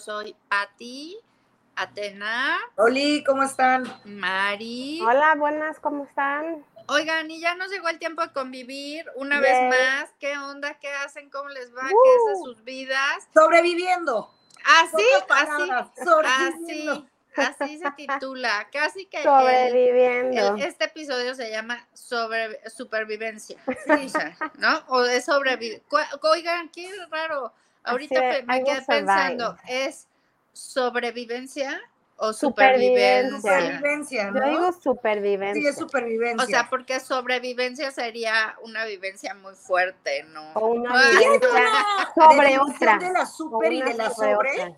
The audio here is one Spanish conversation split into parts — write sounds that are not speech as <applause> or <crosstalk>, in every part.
yo soy Patti, Atena. Oli, ¿cómo están? Mari. Hola, buenas, ¿cómo están? Oigan, y ya nos llegó el tiempo de convivir una vez más. ¿Qué onda? ¿Qué hacen? ¿Cómo les va? ¿Qué es de uh. sus vidas? Sobreviviendo. Así, así, así. Así se titula, casi que sobreviviendo. este episodio se llama sobre supervivencia, ¿no? O de sobrevivencia. Oigan, qué raro. Ahorita me quedé pensando, ¿es sobrevivencia o supervivencia? Supervivencia, ¿no? Yo digo supervivencia. Sí, es supervivencia. O sea, porque sobrevivencia sería una vivencia muy fuerte, ¿no? O una vivencia sobre otra. De la super y de la sobre.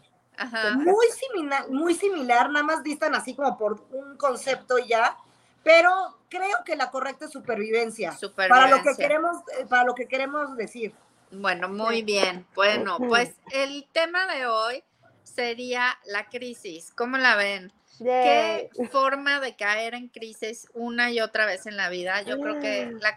Muy similar, muy similar, nada más distan así como por un concepto ya, pero creo que la correcta es supervivencia, Para lo que queremos, eh, para lo que queremos decir. Bueno, muy bien. Bueno, pues el tema de hoy sería la crisis. ¿Cómo la ven? ¿Qué forma de caer en crisis una y otra vez en la vida? Yo creo que la,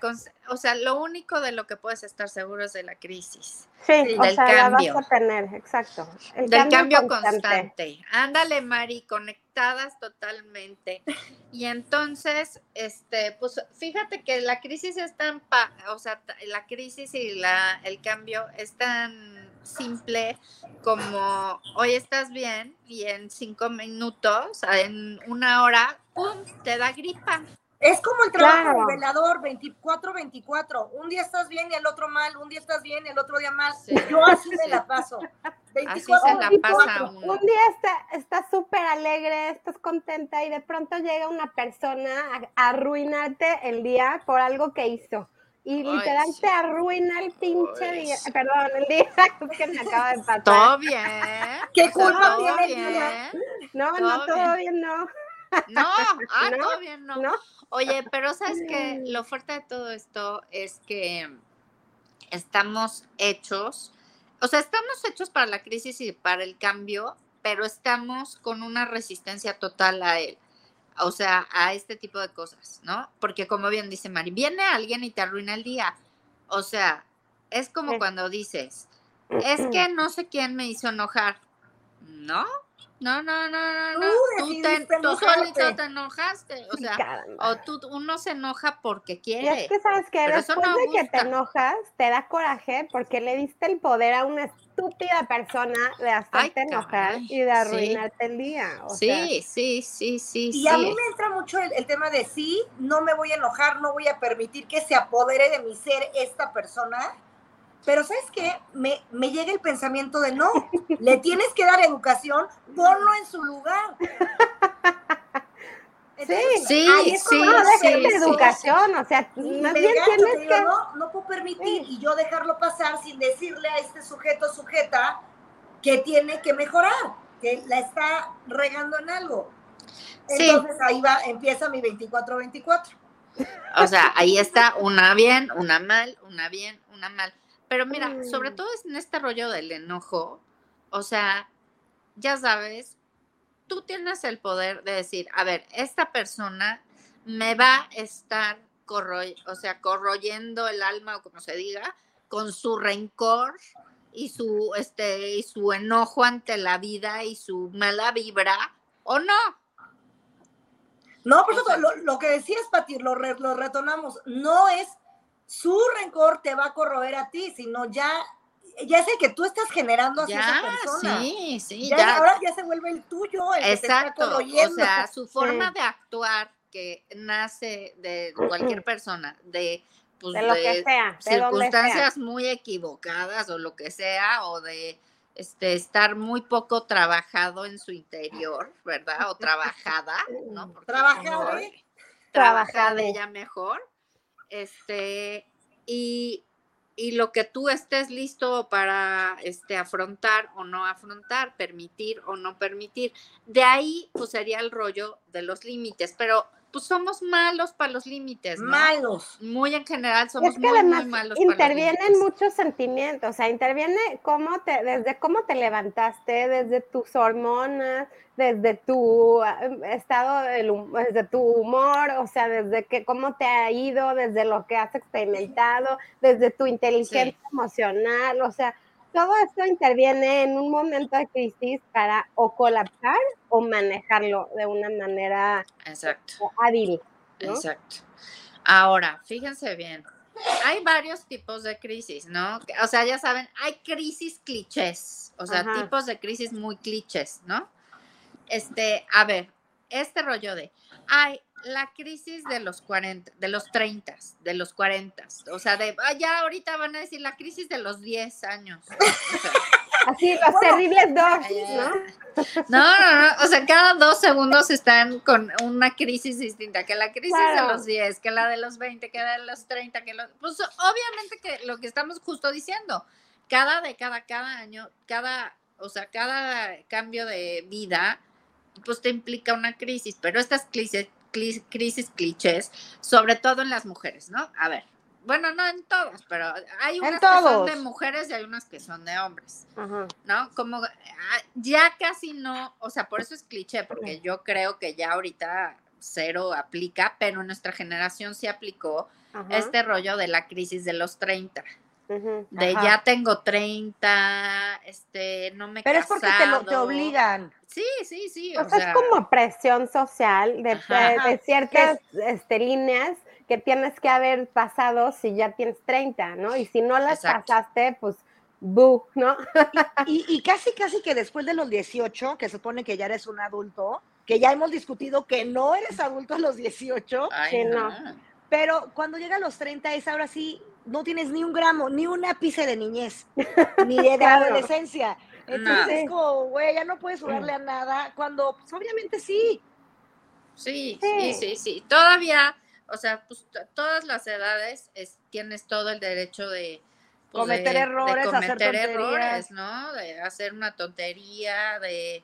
o sea, lo único de lo que puedes estar seguro es de la crisis. Sí, del o sea, cambio. La vas a tener, exacto. del cambio, constante. Ándale, Mari, conectadas totalmente. Y entonces, este, pues fíjate que la crisis es tan, o sea, la crisis y la, el cambio es tan simple como hoy estás bien y en cinco minutos, en una hora, ¡pum! te da gripa. Es como el trabajo velador 24-24. Un día estás bien y el otro mal, un día estás bien y el otro día mal. Yo así me la paso. 24, así se la pasa Un día estás súper alegre, estás contenta y de pronto llega una persona a arruinarte el día por algo que hizo y literal te arruina el pinche día. Perdón, el día <laughs> que me acaba de pasar. Todo bien. <laughs> ¿Qué culpa tiene el día? No, <laughs> no, todo bien, no. No, ah, todo bien, no. Oye, pero sabes que lo fuerte de todo esto es que estamos hechos, o sea, estamos hechos para la crisis y para el cambio, pero estamos con una resistencia total a él o sea, a este tipo de cosas, ¿no? Porque como bien dice Mari, viene alguien y te arruina el día. O sea, es como cuando dices, es que no sé quién me hizo enojar. ¿No? No, no, no, no, no. Tú, te, tú solito te enojaste. O sea, o tú, uno se enoja porque quiere. Y es que sabes que después de que te enojas, te da coraje porque le diste el poder a una estúpida persona de hacerte enojar y de arruinarte el día. sí, sí, sí, sí, Y a mí me entra mucho el, tema de sí, no me voy a enojar, no voy a permitir que se apodere de mi ser esta persona. Pero ¿sabes qué? Me, me llega el pensamiento de no, le tienes que dar educación, ponlo en su lugar. <laughs> sí, sí, sí, no, sí, educación, o sea, más bien tienes que... no, no puedo permitir y yo dejarlo pasar sin decirle a este sujeto sujeta que tiene que mejorar, que la está regando en algo. Entonces ahí va, empieza mi 24-24. O sea, ahí está una bien, una mal, una bien, una mal. Pero mira, sobre mm. todo es en este rollo del enojo, o sea, ya sabes, tú tienes el poder de decir, a ver, esta persona me va a estar o sea, corroyendo el alma o como se diga, con su rencor y su este y su enojo ante la vida y su mala vibra o no. No, por eso lo, que decías, Pati, lo, lo retonamos, no es su rencor te va a corroer a ti, sino ya ya es el que tú estás generando hacia esa persona. Sí, sí, ya, Ahora ya se vuelve el tuyo, el Exacto, que te o sea, su forma de actuar que nace de cualquier <clears throat> persona, de, pues, de, lo que sea, circunstancias muy equivocadas o lo que sea, o de este, estar muy poco trabajado en su interior, ¿verdad? O trabajada, ¿no? <laughs> trabajada. Trabajada ella mejor. Este, y, y lo que tú estés listo para este, afrontar o no afrontar, permitir o no permitir. De ahí, pues sería el rollo de los límites, pero pues somos malos para los límites. Malos. Muy en general somos muy, muy malos. Intervienen muchos sentimientos, o sea, interviene cómo te, desde cómo te levantaste, desde tus hormonas, desde tu eh, estado, desde tu humor, o sea, desde que cómo te ha ido, desde lo que has experimentado, desde tu inteligencia emocional, o sea, todo esto interviene en un momento de crisis para o colapsar o manejarlo de una manera Exacto. hábil. Exacto. Ahora, fíjense bien, hay varios tipos de crisis, ¿no? O sea, ya saben, hay crisis clichés, o sea, tipos de crisis muy clichés, ¿no? Este, a ver, este rollo de, hay la crisis de los 40, de los 30, de los 40, o sea, de, ah, ya ahorita van a decir la crisis de los 10 años. <laughs> Así, los terribles dos, ¿no? No, no, no, o sea, cada dos segundos están con una crisis distinta, que la crisis de los 10, que la de los 20, que la de los 30, que los... Pues obviamente que lo que estamos justo diciendo, cada década, cada año, cada, o sea, cada cambio de vida, pues te implica una crisis, pero estas crisis, crisis clichés, sobre todo en las mujeres, ¿no? A ver, bueno, no en todas, pero hay unas que son de mujeres y hay unas que son de hombres, ¿no? Como ah, ya casi no, o sea, por eso es cliché, porque yo creo que ya ahorita cero aplica, pero en nuestra generación sí aplicó este rollo de la crisis de los 30. De ya tengo 30, este, no me Pero es porque te, lo, te obligan. Sí, sí, sí. O, sea, es como presión social de, de, ciertas este, líneas que tienes que haber pasado si ya tienes 30, ¿no? Y si no las pasaste, pues, buh, ¿no? y, casi, casi que después de los 18, que se supone que ya eres un adulto, que ya hemos discutido que no eres adulto a los 18, que no. Pero cuando llega a los 30 es ahora sí, no tienes ni un gramo, ni un ápice de niñez, <laughs> ni de adolescencia. Entonces es como, güey, ya no puedes jugarle a nada, cuando pues, obviamente sí. Sí, sí, sí, sí. Todavía o sea, pues todas las edades tienes todo el derecho de pues, cometer errores, cometer errores, ¿no? De hacer una tontería, de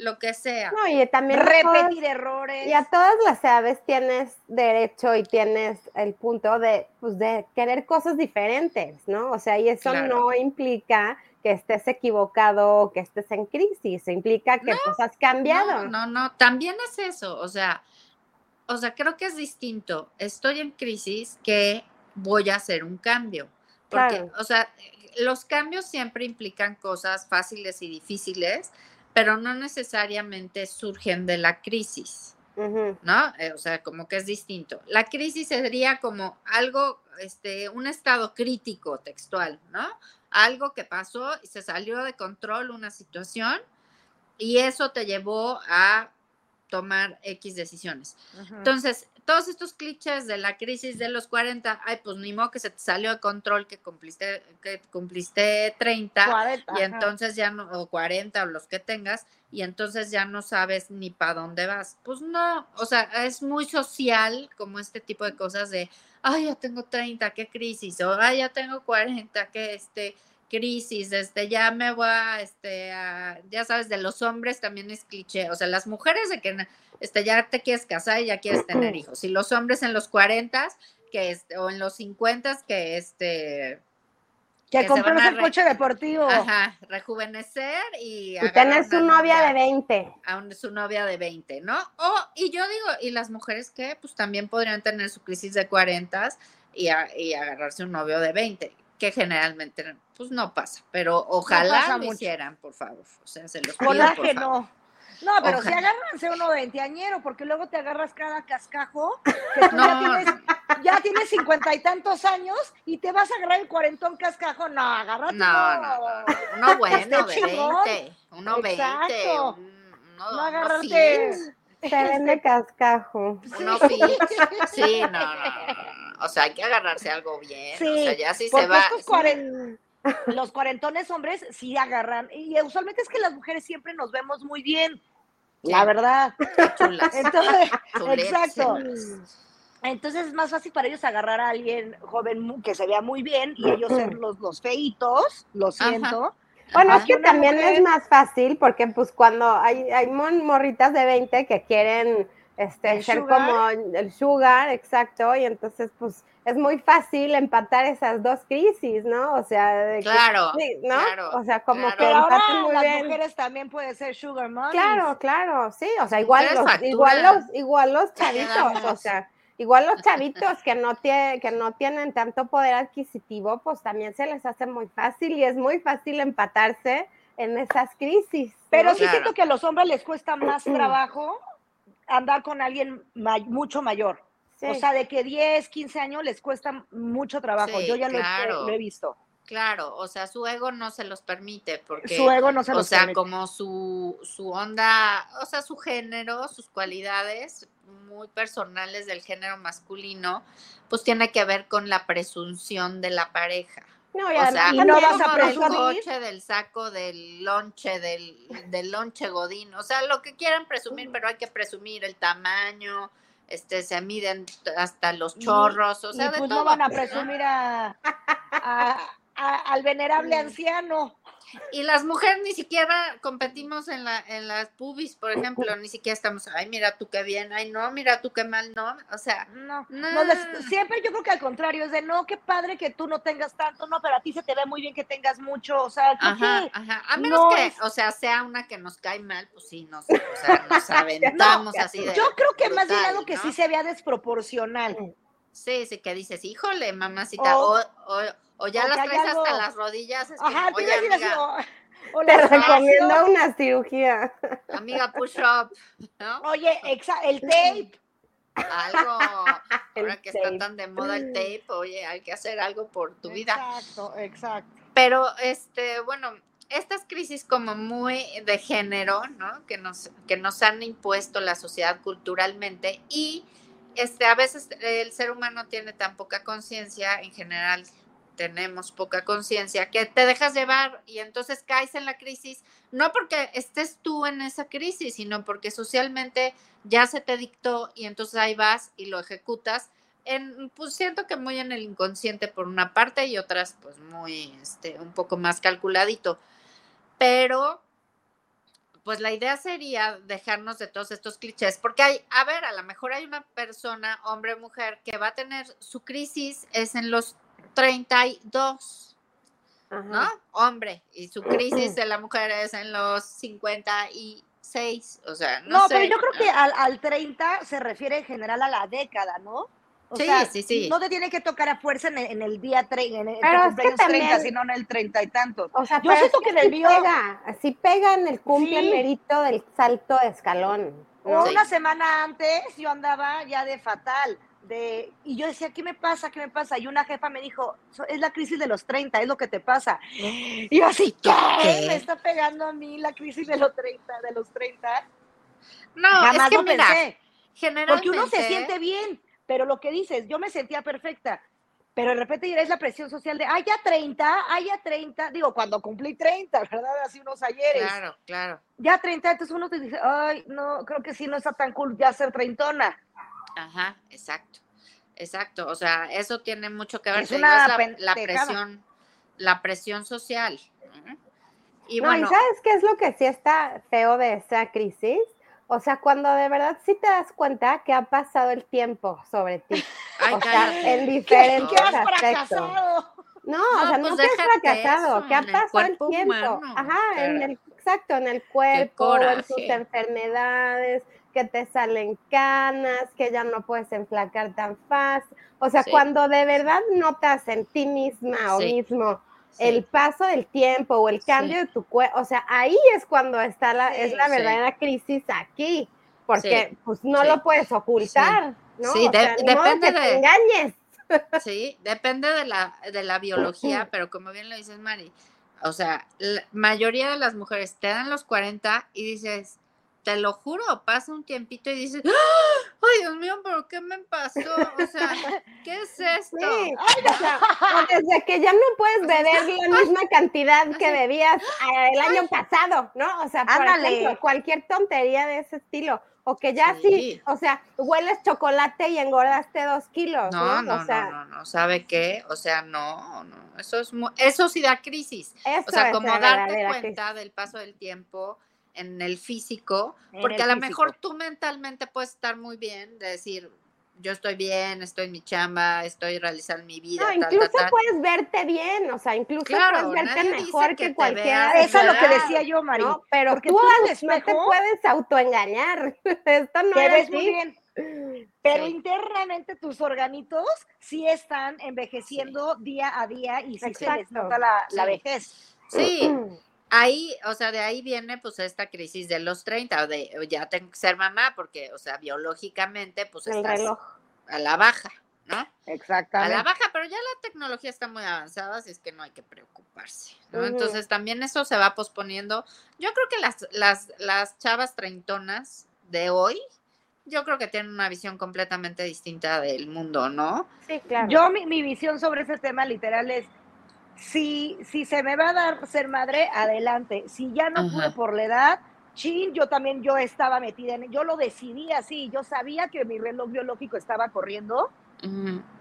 lo que sea. No, y también repetir errores. Y a todas las edades tienes derecho y tienes el punto de, pues, de querer cosas diferentes, ¿no? O sea, y eso no implica que estés equivocado que estés en crisis, implica que pues has cambiado. No, no, no, también es eso, o sea, o sea, creo que es distinto. Estoy en crisis que voy a hacer un cambio. Porque, o sea, los cambios siempre implican cosas fáciles y difíciles, pero no necesariamente surgen de la crisis. ¿No? Eh, o sea, como que es distinto. La crisis sería como algo, este, un estado crítico textual, ¿no? Algo que pasó y se salió de control una situación y eso te llevó a tomar X decisiones. Entonces, todos estos clichés de la crisis de los 40, ay, pues ni modo que se te salió de control que cumpliste, que cumpliste 30 y entonces ya no, o 40 o los que tengas, y entonces ya no sabes ni para dónde vas. Pues no, o sea, es muy social como este tipo de cosas de, ay, ya tengo 30, qué crisis, o ay, ya tengo 40, qué este crisis, este, ya me voy a, este, ya sabes, de los hombres también es cliché, o sea, las mujeres de que, este, ya te quieres casar y ya quieres tener hijos, y los hombres en los 40, que este, o en los 50, que este... Que, compras el coche deportivo. Ajá, rejuvenecer y... Y tener su novia de 20. A su novia de 20, ¿no? O, y yo digo, y las mujeres que, pues también podrían tener su crisis de 40 y, y agarrarse un novio de 20 que generalmente pues no pasa, pero ojalá lo hicieran, por favor. O sea, se los pido, por no. No, pero si agárranse uno veinteañero, porque luego te agarras cada cascajo, que tú ya, tienes, cincuenta y tantos años y te vas a agarrar el cuarentón cascajo. No, agárrate. No, no, no. Uno <laughs> bueno, de veinte. Uno veinte. no, no agarrarte. Se vende cascajo. Uno Sí, no, no. O sea, hay que agarrarse algo bien. Sí, o sea, ya si se va. los cuarentones hombres sí agarran. Y usualmente es que las mujeres siempre nos vemos muy bien. La verdad. Chulas. Entonces, <laughs> exacto. Entonces es más fácil para ellos agarrar a alguien joven que se vea muy bien y ellos ser los, los feitos, lo siento. Bueno, es que también es más fácil porque pues cuando hay, hay morritas de 20 que quieren este, ser como el sugar, exacto, y entonces pues es muy fácil empatar esas dos crisis, ¿no? O sea, claro, ¿no? o sea, como que ahora las mujeres también pueden ser sugar mommy. Claro, claro, sí, o sea, igual los, igual los, <laughs> igual los chavitos, o sea, igual los chavitos que no, tiene, que no tienen tanto poder adquisitivo, pues también se les hace muy fácil y es muy fácil empatarse en esas crisis. Pero sí siento que a los hombres les cuesta más trabajo andar con alguien mucho mayor. O sea, de que 10, 15 años les cuesta mucho trabajo. Yo ya lo, he visto. Claro, o sea, su ego no se los permite, porque su ego no se los o sea, como su, su onda, o sea, su género, sus cualidades muy personales del género masculino, pues tiene que ver con la presunción de la pareja. No, o sea, y no vas a presumir. del coche, del saco, del lonche, del, del lonche godín, o sea, lo que quieran presumir, pero hay que presumir el tamaño, este, se miden hasta los chorros, o sea, y pues no van a presumir a, al venerable anciano. Y las mujeres ni siquiera competimos en, la, en las pubis, por ejemplo, ni siquiera estamos, ay, mira tú qué bien, ay, no, mira tú qué mal, no, o sea, no, no. siempre yo creo que al contrario, es de, no, qué padre que tú no tengas tanto, no, pero a ti se te ve muy bien que tengas mucho, o sea, ajá, ajá, a menos que, o sea, sea una que nos cae mal, pues sí, nos, o sea, nos <laughs> aventamos así de Yo creo que más bien algo que sí se vea desproporcional. Sí, sí, que dices, híjole, mamacita, o, o o ya las traes hasta las rodillas. Es Ajá, oye, amiga, te recomiendo una cirugía. Amiga, push up, ¿no? Oye, el tape. Algo, <laughs> ahora que está tan de moda el tape, oye, hay que hacer algo por tu vida. Exacto, exacto. Pero, este, bueno, estas crisis como muy de género, ¿no? Que nos, que nos han impuesto la sociedad culturalmente y este, a veces el ser humano tiene tan poca conciencia en general tenemos poca conciencia, que te dejas llevar y entonces caes en la crisis, no porque estés tú en esa crisis, sino porque socialmente ya se te dictó y entonces ahí vas y lo ejecutas. En, pues siento que muy en el inconsciente por una parte y otras pues muy, este, un poco más calculadito. Pero pues la idea sería dejarnos de todos estos clichés, porque hay, a ver, a lo mejor hay una persona, hombre o mujer, que va a tener su crisis, es en los 32, ¿no? Hombre, y su <clears throat> crisis de la mujer es en los 56, o sea, no, no pero yo creo que al, al 30 se refiere en general a la década, ¿no? O sí, sea, sí, sí. No te tiene que tocar a fuerza en el, en el día 30, en el, cumpleaños 30, sino en el 30 y tantos. O sea, yo siento que en el mío... Pega, así pega en el cumple merito del salto de escalón. Una semana antes yo andaba ya de fatal y yo decía, ¿qué me pasa? ¿Qué me pasa? Y una jefa me dijo, es la crisis de los 30, es lo que te pasa. Y yo así, ¿qué? ¿Me está pegando a mí la crisis de los 30, de los 30? No, Jamás es que lo pensé. Porque uno se siente bien, pero lo que dices, yo me sentía perfecta, pero de repente ya es la presión social de, ay, ya 30, ay, ya 30, digo, cuando cumplí 30, ¿verdad? Así unos ayeres. Claro, claro. Ya 30, entonces uno te dice, ay, no, creo que sí, no está tan cool ya ser treintona. Ajá, exacto, exacto. O sea, eso tiene mucho que ver con la, presión, la presión social. Y bueno, sabes qué es lo que sí está feo de esa crisis? O sea, cuando de verdad sí te das cuenta que ha pasado el tiempo sobre ti. <laughs> o sea, en diferentes ¿Qué, aspectos. No, o sea, no, pues que has fracasado, que ha pasado el, tiempo. Ajá, en el, exacto, en el cuerpo, en sus enfermedades, que te salen canas, que ya no puedes enflacar tan fácil. O sea, cuando de verdad notas en ti misma o mismo el paso del tiempo o el cambio de tu cuerpo, o sea, ahí es cuando está la, es la verdadera crisis aquí, porque pues no lo puedes ocultar, ¿no? Sí, depende de... engañes. <laughs> Sí, depende de la, de la biología, pero como bien lo dices, Mari, o sea, la mayoría de las mujeres te dan los 40 y dices, te lo juro, pasa un tiempito y dices, ¡Ah! ay Dios mío, pero ¿qué me pasó? O sea, <laughs> ¿qué es esto? Sí. o sea, desde que ya no puedes <laughs> beber la <laughs> misma cantidad que bebías ah, el año pasado, ¿no? O sea, por ejemplo, cualquier tontería de ese estilo. O que ya sí. o sea, hueles chocolate y engordaste dos kilos. No, no, no, no, no, ¿sabe qué? O sea, no, no, eso es eso sí da crisis. o sea, como darte cuenta del paso del tiempo, en el físico, porque a lo mejor tú mentalmente puedes estar muy bien, de decir, yo estoy bien, estoy en mi chamba, estoy realizando mi vida. No, incluso puedes verte bien, o sea, incluso puedes verte mejor que, cualquiera. Eso es lo que decía yo, María. No, pero tú, no te puedes autoengañar. <laughs> Esto no es. Muy bien. pero internamente tus organitos sí están envejeciendo día a día y sí se les nota la, la vejez. Sí, <clears throat> ahí, o sea, de ahí viene pues esta crisis de los 30, o de ya tengo que ser mamá, porque, o sea, biológicamente, pues estás a la baja, ¿no? Exactamente. A la baja, pero ya la tecnología está muy avanzada, así es que no hay que preocuparse, ¿no? Entonces también eso se va posponiendo. Yo creo que las, las, las chavas treintonas de hoy, yo creo que tienen una visión completamente distinta del mundo, ¿no? Sí, claro. Yo mi, mi visión sobre ese tema literal es si, si se me va a dar ser madre, adelante. Si ya no pude por la edad, chin, yo también yo estaba metida en, yo lo decidí así, yo sabía que mi reloj biológico estaba corriendo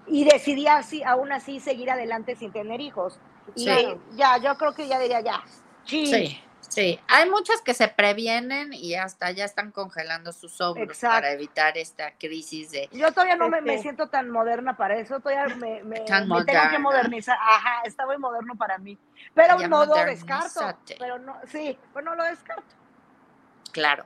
y decidí así, aún así seguir adelante sin tener hijos. Y ya, yo creo que ya diría ya, chin. Sí. Sí, hay muchas que se previenen y hasta ya están congelando sus óvulos para evitar esta crisis de... Yo todavía no me, me, siento tan moderna para eso, todavía me, me, tengo que modernizar. Ajá, está muy moderno para mí. Pero no lo descarto. Pero no, sí, pero no lo descarto. Claro.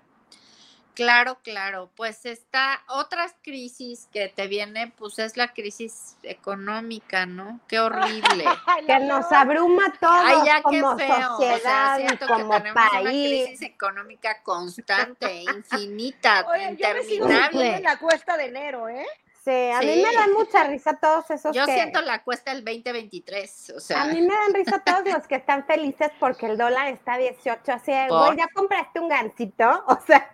Claro, claro. Pues está otra crisis que te viene, pues es la crisis económica, ¿no? Qué horrible. <laughs> que nos abruma todo como sociedad, como país. Una crisis económica constante, infinita, interminable. Yo la cuesta de enero, ¿eh? Sí, a mí me dan mucha risa todos esos Yo siento la cuesta del 2023, o sea. A mí me dan risa todos los que están felices porque el dólar está 18, así, güey, ya compraste un gancito, <laughs> o sea,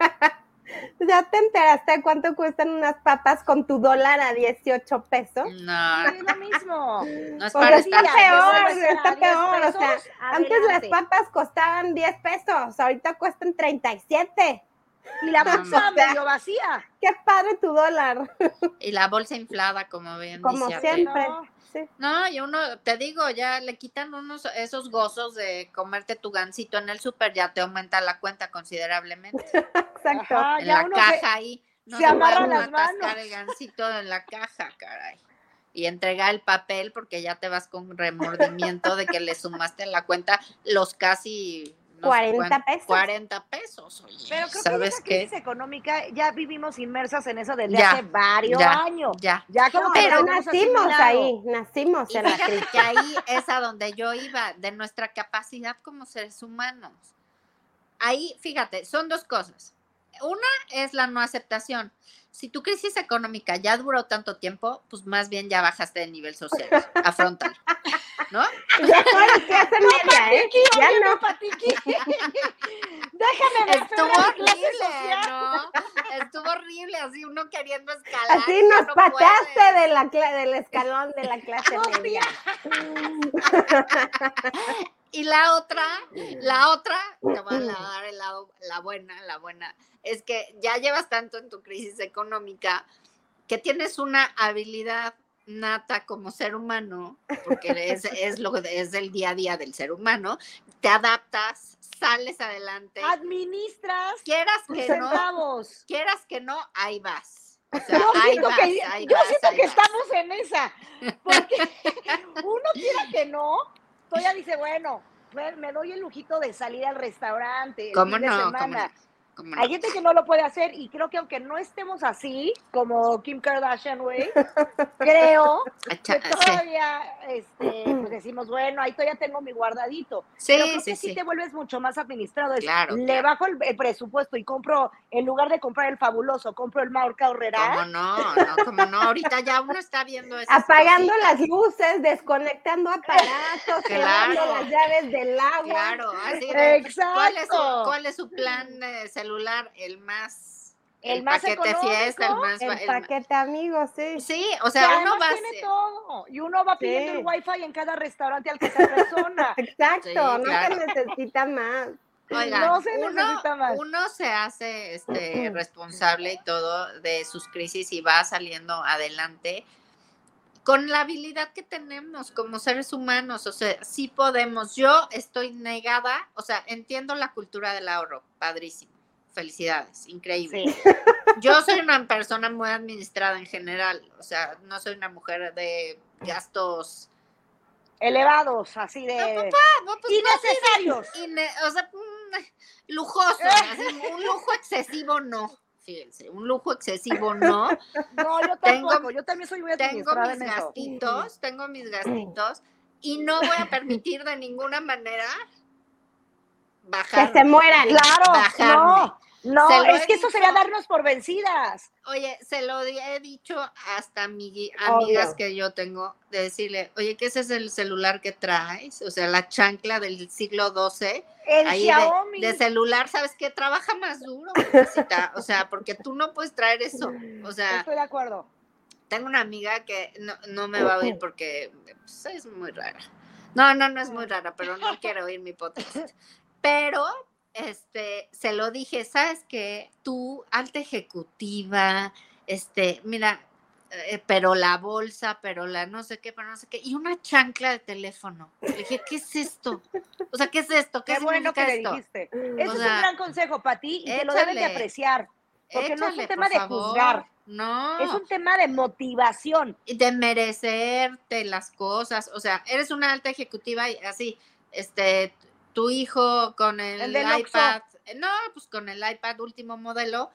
<laughs> ¿Ya te enteraste de cuánto cuestan unas papas con tu dólar a 18 pesos? No. Es lo mismo. No es para está peor, está peor. O sea, antes las papas costaban 10 pesos, ahorita cuestan 37. Y la bolsa medio vacía. Qué padre tu dólar. Y la bolsa inflada, como bien Como siempre. No, y uno, te digo, ya le quitan unos esos gozos de comerte tu gansito en el súper, ya te aumenta la cuenta considerablemente. <laughs> Exacto. en la caja ahí. No se, amarra las manos. el gansito en la caja, caray. Y entrega el papel porque ya te vas con remordimiento de que le sumaste en la cuenta los casi 40 pesos. 40 pesos, oye. Pero creo ¿sabes que esa crisis económica ya vivimos inmersas en eso desde hace varios años. Ya, ya como Pero nacimos ahí, nacimos en la crisis. que ahí es a donde yo iba, de nuestra capacidad como seres humanos. Ahí, fíjate, son dos cosas. Una es la no aceptación si tu crisis económica ya duró tanto tiempo, pues más bien ya bajaste de nivel social, afrontar, ¿no? Ya no clase media, ¿eh? Ya no. <laughs> Déjame ver. Estuvo horrible, ¿no? Estuvo horrible, así uno queriendo escalar. Así nos no pataste de la, del escalón de la clase <laughs> media. Y la otra, la <laughs> otra, te voy a dar el lado, la buena, la buena, es que ya llevas tanto en tu crisis económica que tienes una habilidad nata como ser humano, porque <laughs> es, es lo es el día a día del ser humano, te adaptas, sales adelante. Administras. Quieras que no. Quieras que no, ahí vas. O sea, yo ahí siento vas, que, ahí yo vas, siento que estamos en esa. Porque <laughs> uno quiera que no, todavía dice, bueno, me doy el lujito de salir al restaurante el ¿Cómo fin de no? Semana. Hay gente que no lo puede hacer y creo que aunque no estemos así, como Kim Kardashian, güey, <laughs> creo que todavía este, pues decimos, bueno, ahí todavía tengo mi guardadito. Sí, Pero creo sí, que sí. te vuelves mucho más administrado. Es, Claro, le claro. bajo el, el presupuesto y compro, en lugar de comprar el fabuloso, compro el Marca Horrera. ¿Cómo no? No, como no, ahorita ya uno está viendo esas Apagando cositas. las luces, desconectando aparatos, <laughs> Claro. las llaves del agua. Claro, así de, <laughs> ¿cuál, es su, Exacto. ¿cuál es su plan eh, celular? El más, El más paquete fiesta, el más, El el paquete amigos, sí. sí, o Que sea, uno va a tiene ser- todo. Y uno va pidiendo Sí. el wifi en cada restaurante al que se persona. <laughs> Exacto, Sí, no claro. se necesita más. Oigan, No se uno, necesita más. uno se hace este, responsable y todo de sus crisis y va saliendo adelante con la habilidad que tenemos como seres humanos. O sea, sí podemos. Yo estoy negada, o sea, entiendo la cultura del ahorro, padrísimo. Felicidades, increíble. Sí. Yo soy una persona muy administrada en general, o sea, no soy una mujer de gastos Elevados, así de. No, pues, no, innecesarios. Ine- o sea, mm, lujoso, <laughs> así, un lujo excesivo no, fíjense, un lujo excesivo no. No, yo tampoco, yo también soy muy Tengo mis gastitos, tengo mis <clears throat> gastitos y no voy a permitir de ninguna manera bajar. Que se mueran. Claro, bajarme. No, es que eso sería darnos por vencidas. Oye, se lo he dicho hasta a mi, amigas que yo tengo, de decirle, oye, ¿qué ese es el celular que traes? O sea, la chancla del siglo XII. El Xiaomi. De, celular, ¿sabes qué? Trabaja más duro, o sea, porque tú no puedes traer eso. O sea. Estoy de acuerdo. Tengo una amiga que no, no me va a oír porque pues, es muy rara. No, no, no es muy rara, pero no quiero oír mi podcast. Pero este, se lo dije, ¿sabes qué? Tú, alta ejecutiva, este, mira, eh, pero la bolsa, pero la no sé qué, pero no sé qué, y una chancla de teléfono. Le dije, ¿qué es esto? O sea, ¿qué es esto? ¿Qué, bueno que le dijiste. Ese es un gran consejo para ti y te lo deben de apreciar. Porque no es un tema de juzgar. No. Es un tema de motivación. De merecerte las cosas. O sea, eres una alta ejecutiva y así, este, tu hijo con el, iPad, eh, no, pues con el iPad último modelo,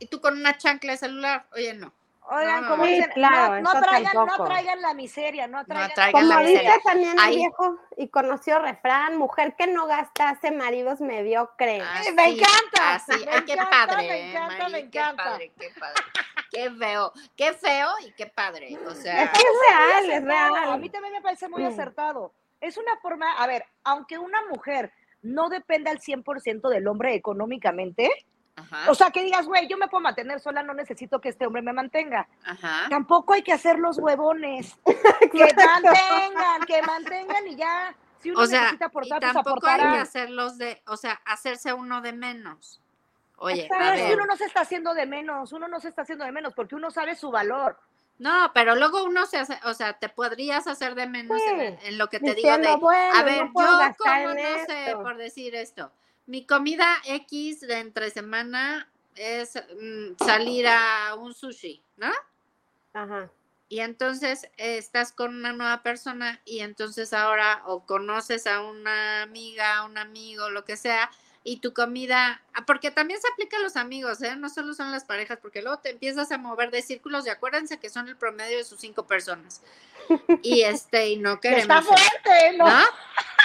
y tú con una chancla de celular, oye, no. Oigan, como dicen, claro, no, traigan, no, traigan, la miseria, no traigan, no traigan como dice también el viejo y conoció refrán, mujer que no gasta hace maridos mediocres. me encanta. Así, me, qué padre, me encanta, me encanta. Qué padre, qué padre. Qué feo, qué feo y qué padre. O sea, es, es real, es real. A mí también me parece muy mm. acertado es una forma, a ver, aunque una mujer no depende al 100% del hombre económicamente, o sea, que digas, güey, yo me puedo mantener sola, no necesito que este hombre me mantenga. Tampoco hay que hacer los huevones. <laughs> que mantengan, que mantengan y ya. Si uno o sea, necesita aportar, y pues tampoco hay que hacerlos de, o sea, hacerse uno de menos. Oye, a ver. uno no se está haciendo de menos, uno no se está haciendo de menos porque uno sabe su valor. No, pero luego uno se hace, o sea, te podrías hacer de menos en, lo que te digo de, a ver, yo como no sé, por decir esto, mi comida X de entre semana es mm, salir a un sushi, ¿no? Ajá. Y entonces estás con una nueva persona y entonces ahora o conoces a una amiga, a un amigo, lo que sea, y tu comida, ah, porque también se aplica a los amigos, ¿eh? no solo son las parejas, porque luego te empiezas a mover de círculos y acuérdense que son el promedio de sus cinco personas. Y este, y no <laughs> queremos. Está fuerte, ¿no?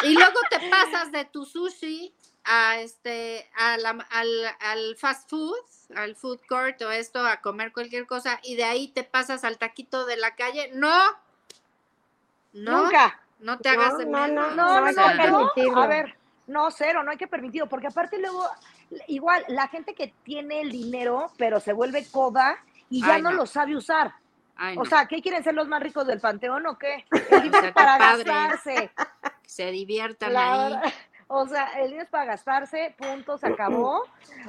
Y luego te pasas de tu sushi a este, a la, al, al fast food, al food court o esto, a comer cualquier cosa, y de ahí te pasas al taquito de la calle. No, no, nunca. No te hagas de no, no, no, no, no, no, a ver no, cero, no hay que permitirlo, porque aparte luego, igual, la gente que tiene el dinero, pero se vuelve coda y ya no, lo sabe usar. o sea, ¿qué quieren ser los más ricos del panteón o qué? <laughs> El dinero para gastarse. <laughs> Se diviertan ahí. <laughs> O sea, el dinero es para gastarse, punto, se acabó.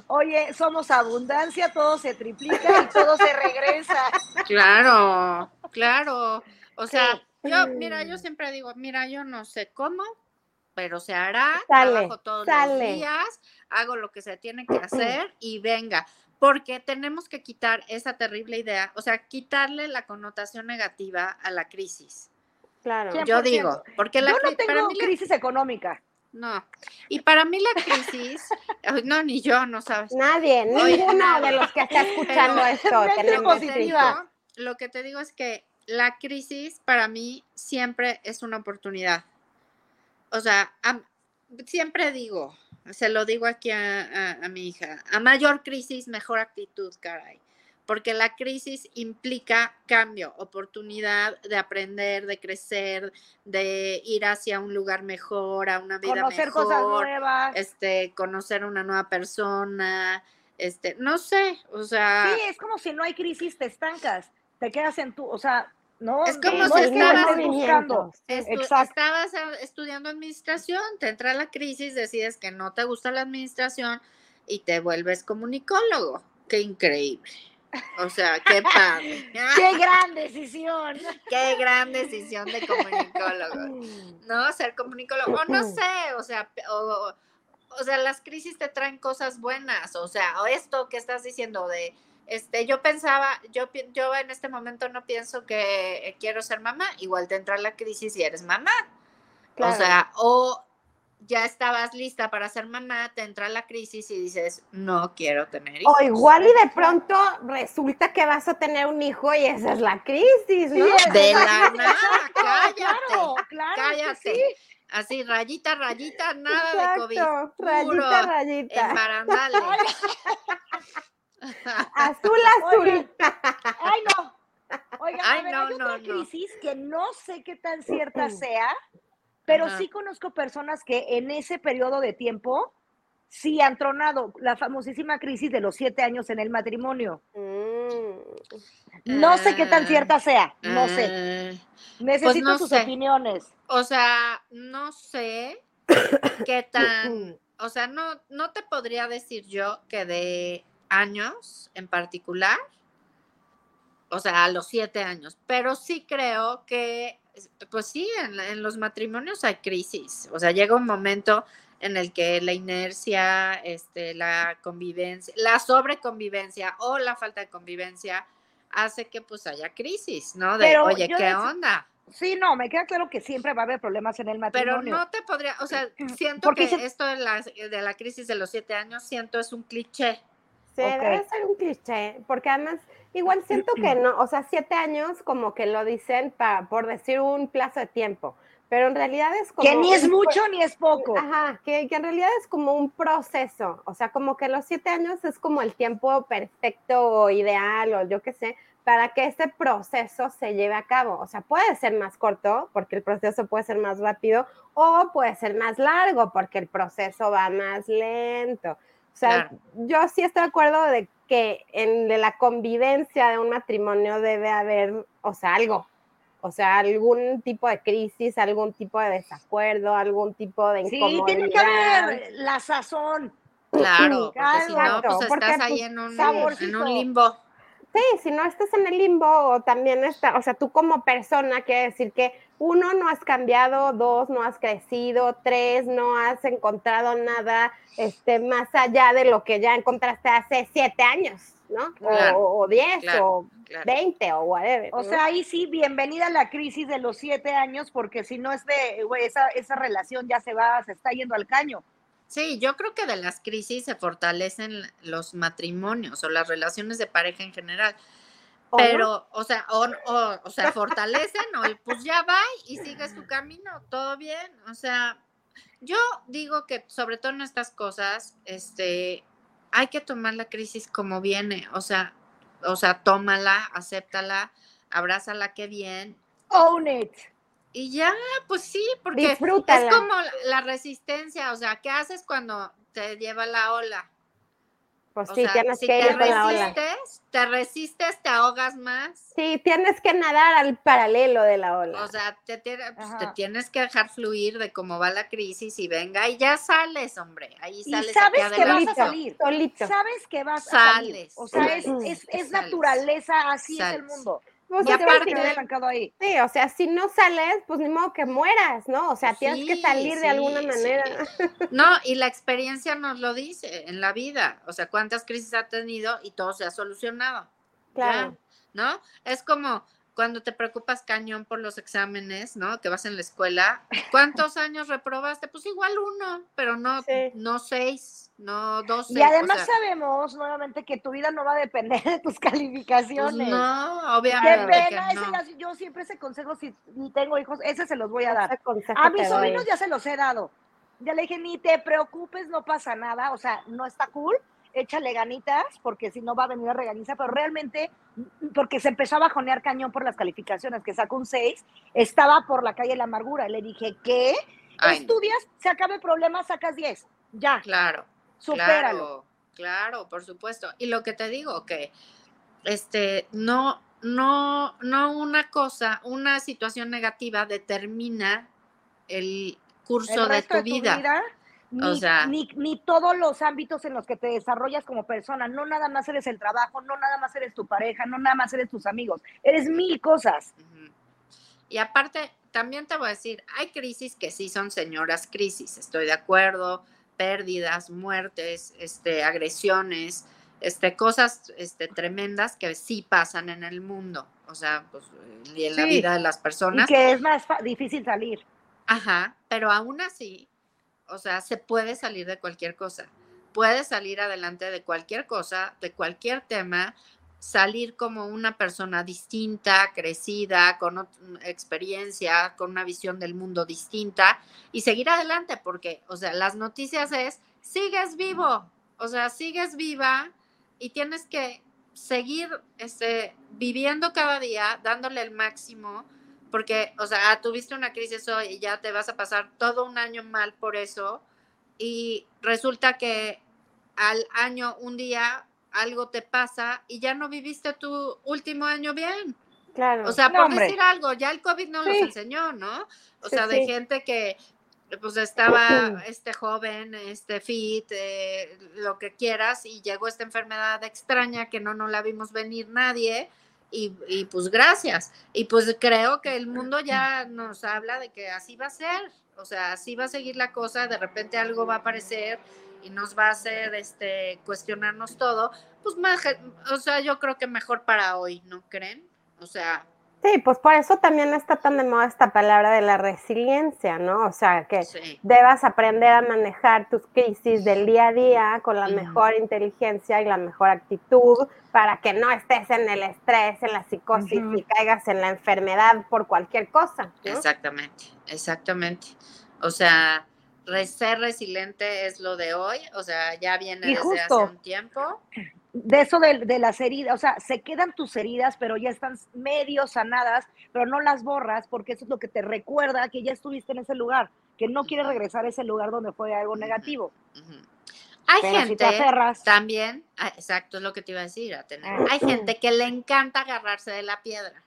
Oye, somos abundancia, todo se triplica y todo se regresa. Claro, claro. O sea, yo, mira, yo siempre digo, mira, yo no sé cómo, pero se hará, trabajo todos los días, hago lo que se tiene que hacer y venga, porque tenemos que quitar esa terrible idea, o sea, quitarle la connotación negativa a la crisis. Claro. Yo digo, porque la Yo no tengo crisis económica. No. Y para mí la crisis, <laughs> no, ni yo, no sabes. Nadie, ninguno de los que está escuchando <laughs> esto. lo que te digo es que la crisis para mí siempre es una oportunidad o sea, siempre digo, se lo digo aquí a, mi hija, a mayor crisis, mejor actitud, caray. Porque la crisis implica cambio, oportunidad de aprender, de crecer, de ir hacia un lugar mejor, a una vida conocer cosas nuevas. Este, conocer una nueva persona, este, no sé, o sea. Sí, es como si no hay crisis, te estancas, te quedas en tu, o sea, no, es como si estabas buscando. estabas estudiando administración, te entra la crisis, decides que no te gusta la administración y te vuelves comunicólogo. Qué increíble. O sea, qué padre. <laughs> qué gran decisión. <laughs> Qué gran decisión de comunicólogo. <laughs> No, ser comunicólogo. O no sé, o sea, o, o sea, las crisis te traen cosas buenas. O sea, o esto que estás diciendo de este, yo pensaba, yo, yo en este momento no pienso que quiero ser mamá, igual te entra la crisis y eres mamá. O sea, o, ya estabas lista para ser mamá, te entra la crisis y dices, no quiero tener hijos. O igual y de pronto resulta que vas a tener un hijo y esa es la crisis, ¿no? de la <laughs> nada, cállate, cállate. Así, rayita, rayita, nada de COVID. Rayita, rayita. <laughs> <laughs> azul, azul. Ay, no. Oiga, Ay, no, hay otra crisis que no sé qué tan <clears throat> cierta sea, pero sí conozco personas que en ese periodo de tiempo sí han tronado la famosísima crisis de los siete años en el matrimonio. Mm. No sé qué tan cierta sea, no sé. Pues Necesito sus opiniones. O sea, no sé qué tan, o sea, no, no te podría decir yo que de años en particular, o sea, a los siete años, pero sí creo que pues sí, en, los matrimonios hay crisis. O sea, llega un momento en el que la inercia, este, la convivencia, la sobreconvivencia o la falta de convivencia hace que pues haya crisis, ¿no? De, oye, ¿qué onda? Sí, no, me queda claro que siempre va a haber problemas en el matrimonio. Pero no te podría, o sea, <clears throat> siento que esto de la, de la crisis de los siete años, siento es un cliché. Sí, debe ser un cliché, porque además igual siento que <clears throat> no, o sea, siete años como que lo dicen para, por decir un plazo de tiempo, pero en realidad es como... Que ni es mucho ni es poco. Ajá, que, que, en realidad es como un proceso, o sea, como que los siete años es como el tiempo perfecto o ideal o yo qué sé, para que ese proceso se lleve a cabo. O sea, puede ser más corto porque el proceso puede ser más rápido o puede ser más largo porque el proceso va más lento. O sea, yo sí estoy de acuerdo de que en de la convivencia de un matrimonio debe haber, o sea, algo, o sea, algún tipo de crisis, algún tipo de desacuerdo, algún tipo de incomodidad. Sí, tiene que haber la sazón. <clears throat> Claro, porque si no, pues estás ahí en un, en un limbo. Sí, si no estás en el limbo o también está, o sea, tú como persona quiere decir que uno no has cambiado, dos no has crecido, tres no has encontrado nada este, más allá de lo que ya encontraste hace siete años, ¿no? o, diez o veinte o whatever. O sea, ahí sí, bienvenida a la crisis de los siete años, porque si no es de, esa, esa relación ya se va, se está yendo al caño. Sí, yo creo que de las crisis se fortalecen los matrimonios o las relaciones de pareja en general. Pero, o sea, o, o, sea, fortalecen o pues ya va y sigues tu camino, todo bien. O sea, yo digo que sobre todo en estas cosas, este, hay que tomar la crisis como viene. O sea, o sea, tómala, acéptala, abrázala que bien. Own it. Y ya, pues sí, porque es como la resistencia, o sea, ¿qué haces cuando te lleva la ola? Pues sí, tienes que te resistes, te resistes, te ahogas más. Sí, tienes que nadar al paralelo de la ola. O sea, te, pues, te, tienes que dejar fluir de cómo va la crisis y venga y ya sales, hombre. Ahí sales. Y sabes que vas a salir. Sabes que vas a salir. O sea, es, es, es naturaleza, así es el mundo. Pues y aparte, ahí. Sí, o sea, si no sales, pues ni modo que mueras, ¿no? O sea, tienes que salir de alguna manera. <laughs> No, y la experiencia nos lo dice en la vida. O sea, cuántas crisis ha tenido y todo se ha solucionado. Claro. ¿No? Es como, cuando te preocupas cañón por los exámenes, ¿no? Que vas en la escuela, ¿cuántos años reprobaste? Pues igual uno, pero no, no seis, no doce. Y además sabemos nuevamente que tu vida no va a depender de tus <laughs> calificaciones. Pues no, obviamente. Qué pena, yo siempre ese consejo, si ni tengo hijos, ese se los voy a dar. A mis sobrinos ya se los he dado. Ya le dije, ni te preocupes, no pasa nada, o sea, no está cool, échale ganitas, porque si no va a venir a reganiza, pero realmente, porque se empezó a bajonear cañón por las calificaciones, que sacó un 6, estaba por la calle de la amargura. Le dije, ¿qué? Estudias, se acaba el problema, sacas 10. Ya. Claro. Supéralo. Claro, claro, por supuesto. Y lo que te digo, que este, no, no, no una cosa, una situación negativa determina el curso de tu vida ni, ni, todos los ámbitos en los que te desarrollas como persona. No nada más eres el trabajo, no nada más eres tu pareja, no nada más eres tus amigos. Eres mil cosas. Y aparte, también te voy a decir, hay crisis que sí son señoras crisis, estoy de acuerdo, pérdidas, muertes, este, agresiones, este, cosas este, tremendas que sí pasan en el mundo, o sea, pues, y en la vida de las personas. Y que es más difícil salir. Ajá, pero aún así, o sea, se puede salir de cualquier cosa. Puedes salir adelante de cualquier cosa, de cualquier tema, salir como una persona distinta, crecida, con experiencia, con una visión del mundo distinta y seguir adelante, porque, o sea, las noticias es, sigues vivo, o sea, sigues viva y tienes que seguir este, viviendo cada día, dándole el máximo, porque, o sea, ah, tuviste una crisis hoy y ya te vas a pasar todo un año mal por eso y resulta que al año, un día, algo te pasa y ya no viviste tu último año bien. Claro. O sea, por decir algo, ya el COVID no nos enseñó, ¿no? O sea, de gente que pues estaba este joven, este fit, eh, lo que quieras, y llegó esta enfermedad extraña que no nos la vimos venir nadie, y, y, pues gracias. Y pues creo que el mundo ya nos habla de que así va a ser, o sea, así va a seguir la cosa, de repente algo va a aparecer y nos va a hacer este cuestionarnos todo, pues más, o sea, yo creo que mejor para hoy, ¿no creen? O sea, Sí, pues por eso también está tan de moda esta palabra de la resiliencia, ¿no? O sea, que debas aprender a manejar tus crisis del día a día con la mejor inteligencia y la mejor actitud para que no estés en el estrés, en la psicosis y caigas en la enfermedad por cualquier cosa. Exactamente, exactamente. O sea, ser resiliente es lo de hoy, o sea, ya viene desde hace un tiempo de eso de, las heridas, o sea, se quedan tus heridas, pero ya están medio sanadas, pero no las borras porque eso es lo que te recuerda que ya estuviste en ese lugar, que no quieres regresar a ese lugar donde fue algo negativo. Hay gente también, ah, exacto, es lo que te iba a decir, a tener. Ah. hay gente que le encanta agarrarse de la piedra.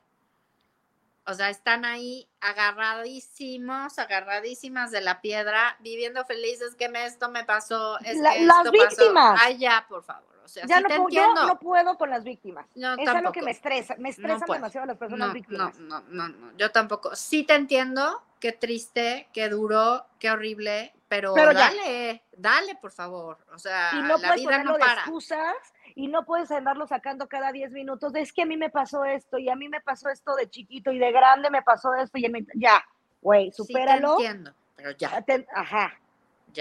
O sea, están ahí agarradísimos, agarradísimas de la piedra, viviendo felices que esto me pasó, es que las víctimas. Ay, ya, por favor ya no, puedo, yo no puedo con las víctimas. No, es algo que me estresa, me estresan demasiado las personas víctimas. No, no, no, yo tampoco. Sí te entiendo, qué triste, qué duro, qué horrible, pero, dale, dale, por favor. O sea, y no la vida no para. excusas y no puedes andarlo sacando cada 10 minutos. es que a mí me pasó esto y a mí me pasó esto de chiquito y de grande me pasó esto y ya, güey, supéralo. Sí te entiendo, pero ya. Ajá,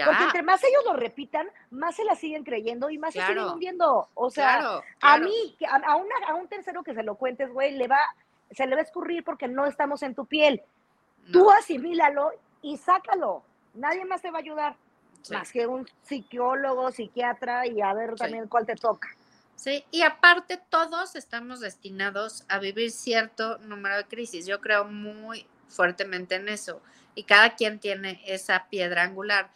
porque entre más ellos lo repitan, más se la siguen creyendo y más se siguen hundiendo. O sea, a mí, a, una, a un tercero que se lo cuentes, güey, le va, se le va a escurrir porque no estamos en tu piel. Tú asimílalo y sácalo. Nadie más te va a ayudar. Más que un psicólogo, psiquiatra y a ver también cuál te toca. Y aparte todos estamos destinados a vivir cierto número de crisis. Yo creo muy fuertemente en eso. Y cada quien tiene esa piedra angular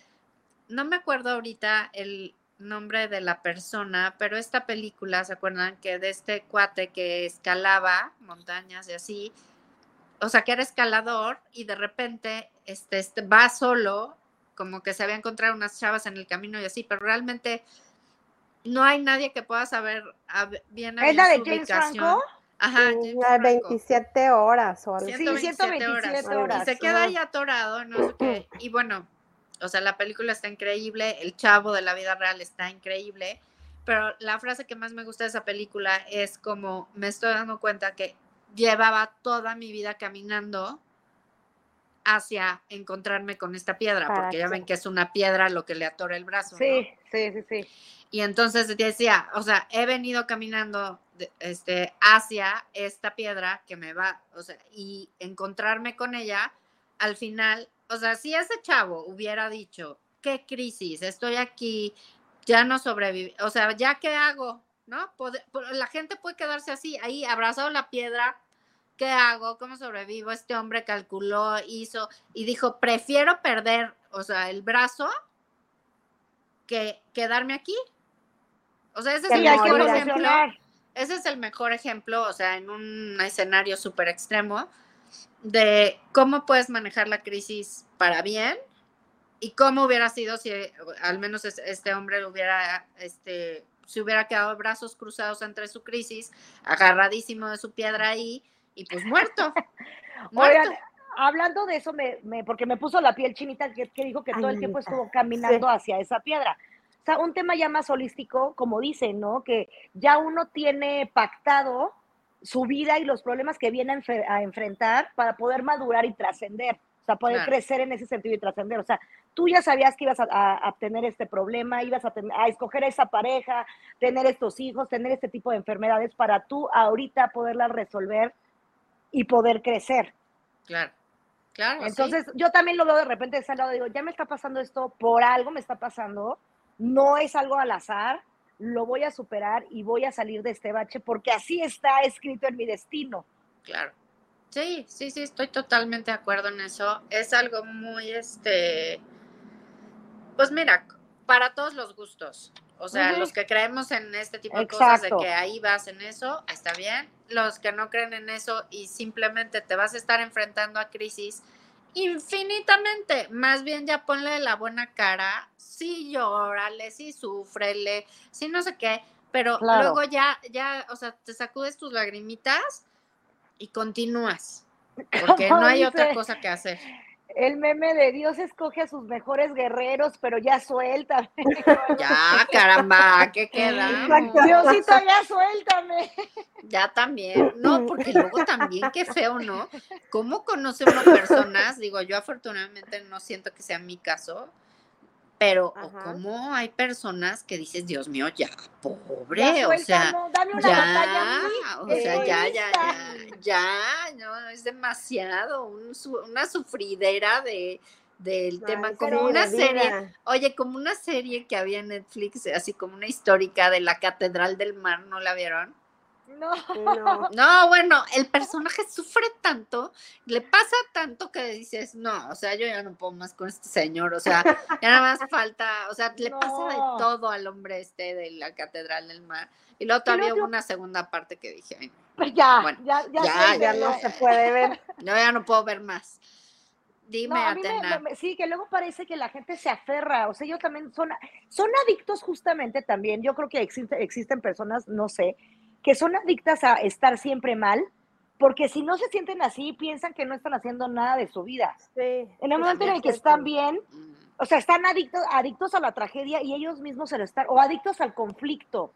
no me acuerdo ahorita el nombre de la persona, pero esta película, ¿se acuerdan? Que de este cuate que escalaba montañas y así, o sea, que era escalador y de repente este, este va solo, como que se había encontrado unas chavas en el camino y así, pero realmente no hay nadie que pueda saber bien ¿Es la de James Franco? Ajá, 27 horas o algo. 127 horas. horas. Y se queda ahí atorado, no sé qué. <clears throat> Y bueno, o sea, la película está increíble, el chavo de la vida real está increíble, pero la frase que más me gusta de esa película es como me estoy dando cuenta que llevaba toda mi vida caminando hacia encontrarme con esta piedra, porque ya ven que es una piedra lo que le atora el brazo. Sí, sí, sí, sí. Y entonces decía, o sea, he venido caminando este, hacia esta piedra que me va, o sea, y encontrarme con ella, al final o sea, si ese chavo hubiera dicho, qué crisis, estoy aquí, ya no sobreviví, o sea, ya qué hago, ¿no? la gente puede quedarse así, ahí abrazado la piedra, ¿qué hago? ¿Cómo sobrevivo? Este hombre calculó, hizo y dijo, prefiero perder, o sea, el brazo que quedarme aquí. O sea, ese es el mejor ejemplo. Ese es el mejor ejemplo, o sea, en un escenario súper extremo de cómo puedes manejar la crisis para bien y cómo hubiera sido si al menos este hombre hubiera, este, se hubiera quedado brazos cruzados entre su crisis, agarradísimo de su piedra ahí y pues muerto. <laughs> hablando de eso, me, porque me puso la piel chinita que, dijo que todo el tiempo estuvo caminando hacia esa piedra. O sea, un tema ya más holístico, como dice, ¿no? Que ya uno tiene pactado su vida y los problemas que viene a, enfrentar para poder madurar y trascender, o sea, poder crecer en ese sentido y trascender. O sea, tú ya sabías que ibas a, tener este problema, ibas a, a escoger a esa pareja, tener estos hijos, tener este tipo de enfermedades para tú ahorita poderlas resolver y poder crecer. Claro. Claro, Entonces, yo también lo veo de repente de ese lado, digo, ya me está pasando esto, por algo me está pasando, no es algo al azar, lo voy a superar y voy a salir de este bache porque así está escrito en mi destino. Claro. Sí, sí, sí, estoy totalmente de acuerdo en eso. Es algo muy, este, pues mira, para todos los gustos. O sea, los que creemos en este tipo de cosas, de que ahí vas en eso, está bien. Los que no creen en eso y simplemente te vas a estar enfrentando a crisis infinitamente. Más bien ya ponle la buena cara, sí llórale, sí sufrele, sí no sé qué, pero luego ya, ya, o sea, te sacudes tus lagrimitas y continúas. Porque <laughs> no hay otra cosa que hacer el meme de Dios escoge a sus mejores guerreros, pero ya suéltame. <laughs> Ya, caramba, ¿qué queda? Diosito, ya suéltame. Ya también. No, porque luego también, qué feo, ¿no? ¿Cómo conoce uno personas? Digo, yo afortunadamente no siento que sea mi caso, pero como hay personas que dices, Dios mío, ya, pobre, o sea, ya, o sea, ya, ya, ya, ya, no, es demasiado, una sufridera de del tema, como una serie, oye, como una serie que había en Netflix, así como una histórica de la Catedral del Mar, ¿no la vieron? No. <laughs> no. bueno, el personaje sufre tanto, le pasa tanto que dices, no, o sea, yo ya no puedo más con este señor, o sea, ya nada más falta, o sea, le pasa de todo al hombre este de la Catedral del Mar. Y luego todavía hubo una segunda parte que dije, pues ya, ya, ya, ya, no se puede ver. <laughs> No, ya no puedo ver más. Dime, Atena. sí, que luego parece que la gente se aferra, o sea, yo también son, son adictos justamente también, yo creo que existe, existen personas, no sé, que son adictas a estar siempre mal, porque si no se sienten así, piensan que no están haciendo nada de su vida. en el momento en el que están bien, mm. o sea, están adictos, adictos a la tragedia y ellos mismos se lo están, o adictos al conflicto.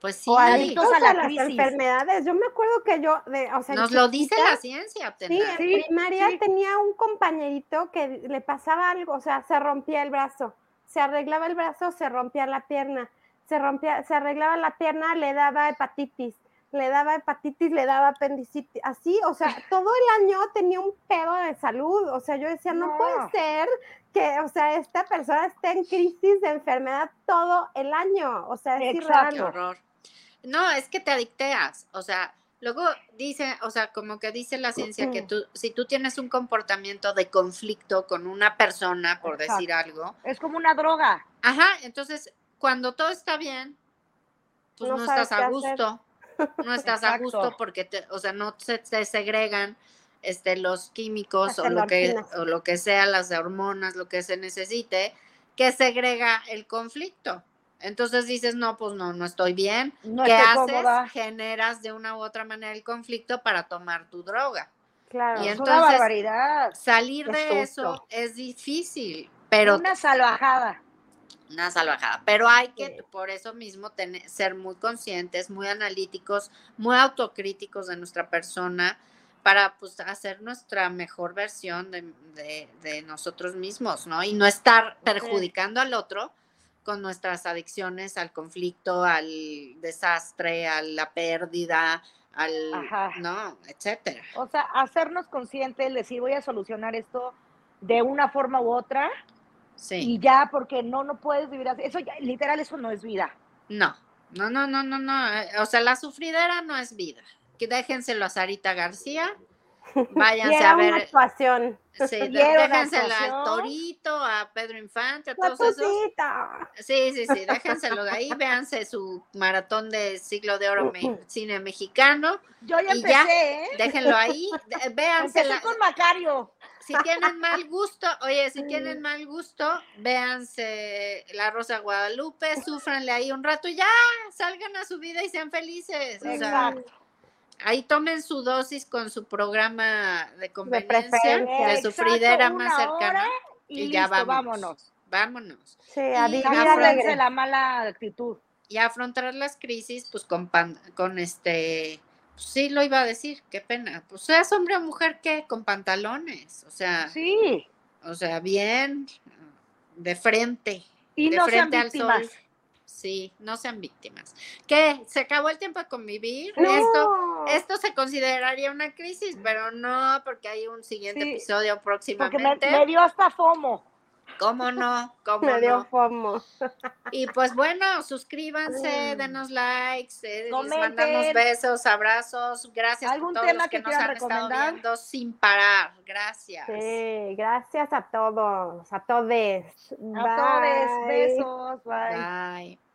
Pues sí. O adictos a, la las enfermedades. Yo me acuerdo que yo, de, o sea, nos lo dice la ciencia. Sí, en primaria tenía un compañerito que le pasaba algo, o sea, se rompía el brazo, se arreglaba el brazo, se rompía la pierna se rompía, se arreglaba la pierna, le daba hepatitis, le daba hepatitis, le daba apendicitis, así, o sea, <laughs> todo el año tenía un pedo de salud, o sea, yo decía, no, puede ser que, o sea, esta persona esté en crisis de enfermedad todo el año, o sea, es Qué horror. No, es que te adicteas, o sea, luego dice, o sea, como que dice la ciencia que tú, si tú tienes un comportamiento de conflicto con una persona, por decir algo. Es como una droga. Ajá, entonces cuando todo está bien, pues no, estás a gusto. No estás a gusto porque, te, o sea, no se, segregan este, los químicos o lo, que, o lo que sea, las hormonas, lo que se necesite, que segrega el conflicto. Entonces dices, no, pues no, no estoy bien. ¿Qué haces? Generas de una u otra manera el conflicto para tomar tu droga. Claro, y entonces, es una barbaridad. Salir de eso es difícil, pero... Una salvajada una salvajada. Pero hay que, por eso mismo, tener, ser muy conscientes, muy analíticos, muy autocríticos de nuestra persona para pues, hacer nuestra mejor versión de, nosotros mismos, ¿no? Y no estar perjudicando al otro con nuestras adicciones al conflicto, al desastre, a la pérdida, al, ¿no? Etcétera. O sea, hacernos conscientes, decir, voy a solucionar esto de una forma u otra, y ya, porque no, no puedes vivir así. Eso ya, literal, eso no es vida. No, no, no, no, no, no. Eh, o sea, la sufridera no es vida. Que déjenselo a Sarita García. <laughs> Váyanse a ver. Una actuación. Sí, déjenselo al Torito, a Pedro Infante, a todos esos. Sí, sí, sí, déjenselo ahí, véanse su maratón de siglo de oro <laughs> cine mexicano. Yo ya empecé, ¿eh? Déjenlo ahí, véanse. Empecé con Macario si tienen mal gusto, oye, si tienen mal gusto, véanse La Rosa Guadalupe, <laughs> súfranle ahí un rato y ya, salgan a su vida y sean felices. Exacto. ahí tomen su dosis con su programa de conveniencia, de, su fridera más cercana. Y, ya vámonos. Vámonos. Sí, a y la mala actitud. Y afrontar las crisis, pues con, con este sí lo iba a decir, qué pena. Pues seas hombre o mujer, ¿qué? Con pantalones, o sea. Sí. O sea, bien. de frente. Y de no frente sean al víctimas. sol. Sí, no sean víctimas. ¿Qué? ¿Se acabó el tiempo de convivir? No. Esto, esto se consideraría una crisis, pero no, porque hay un siguiente Sí, episodio Porque próximamente. me, me dio hasta FOMO. ¿Cómo no? ¿Cómo Me dio no? fomo. <laughs> Y pues bueno, suscríbanse, denos likes, eh, les mandamos besos, abrazos, gracias ¿Algún por todos tema los que, que nos han estado recomendar? viendo sin parar. Gracias. Sí, gracias a todos, a todes. A todos, besos, bye. Bye.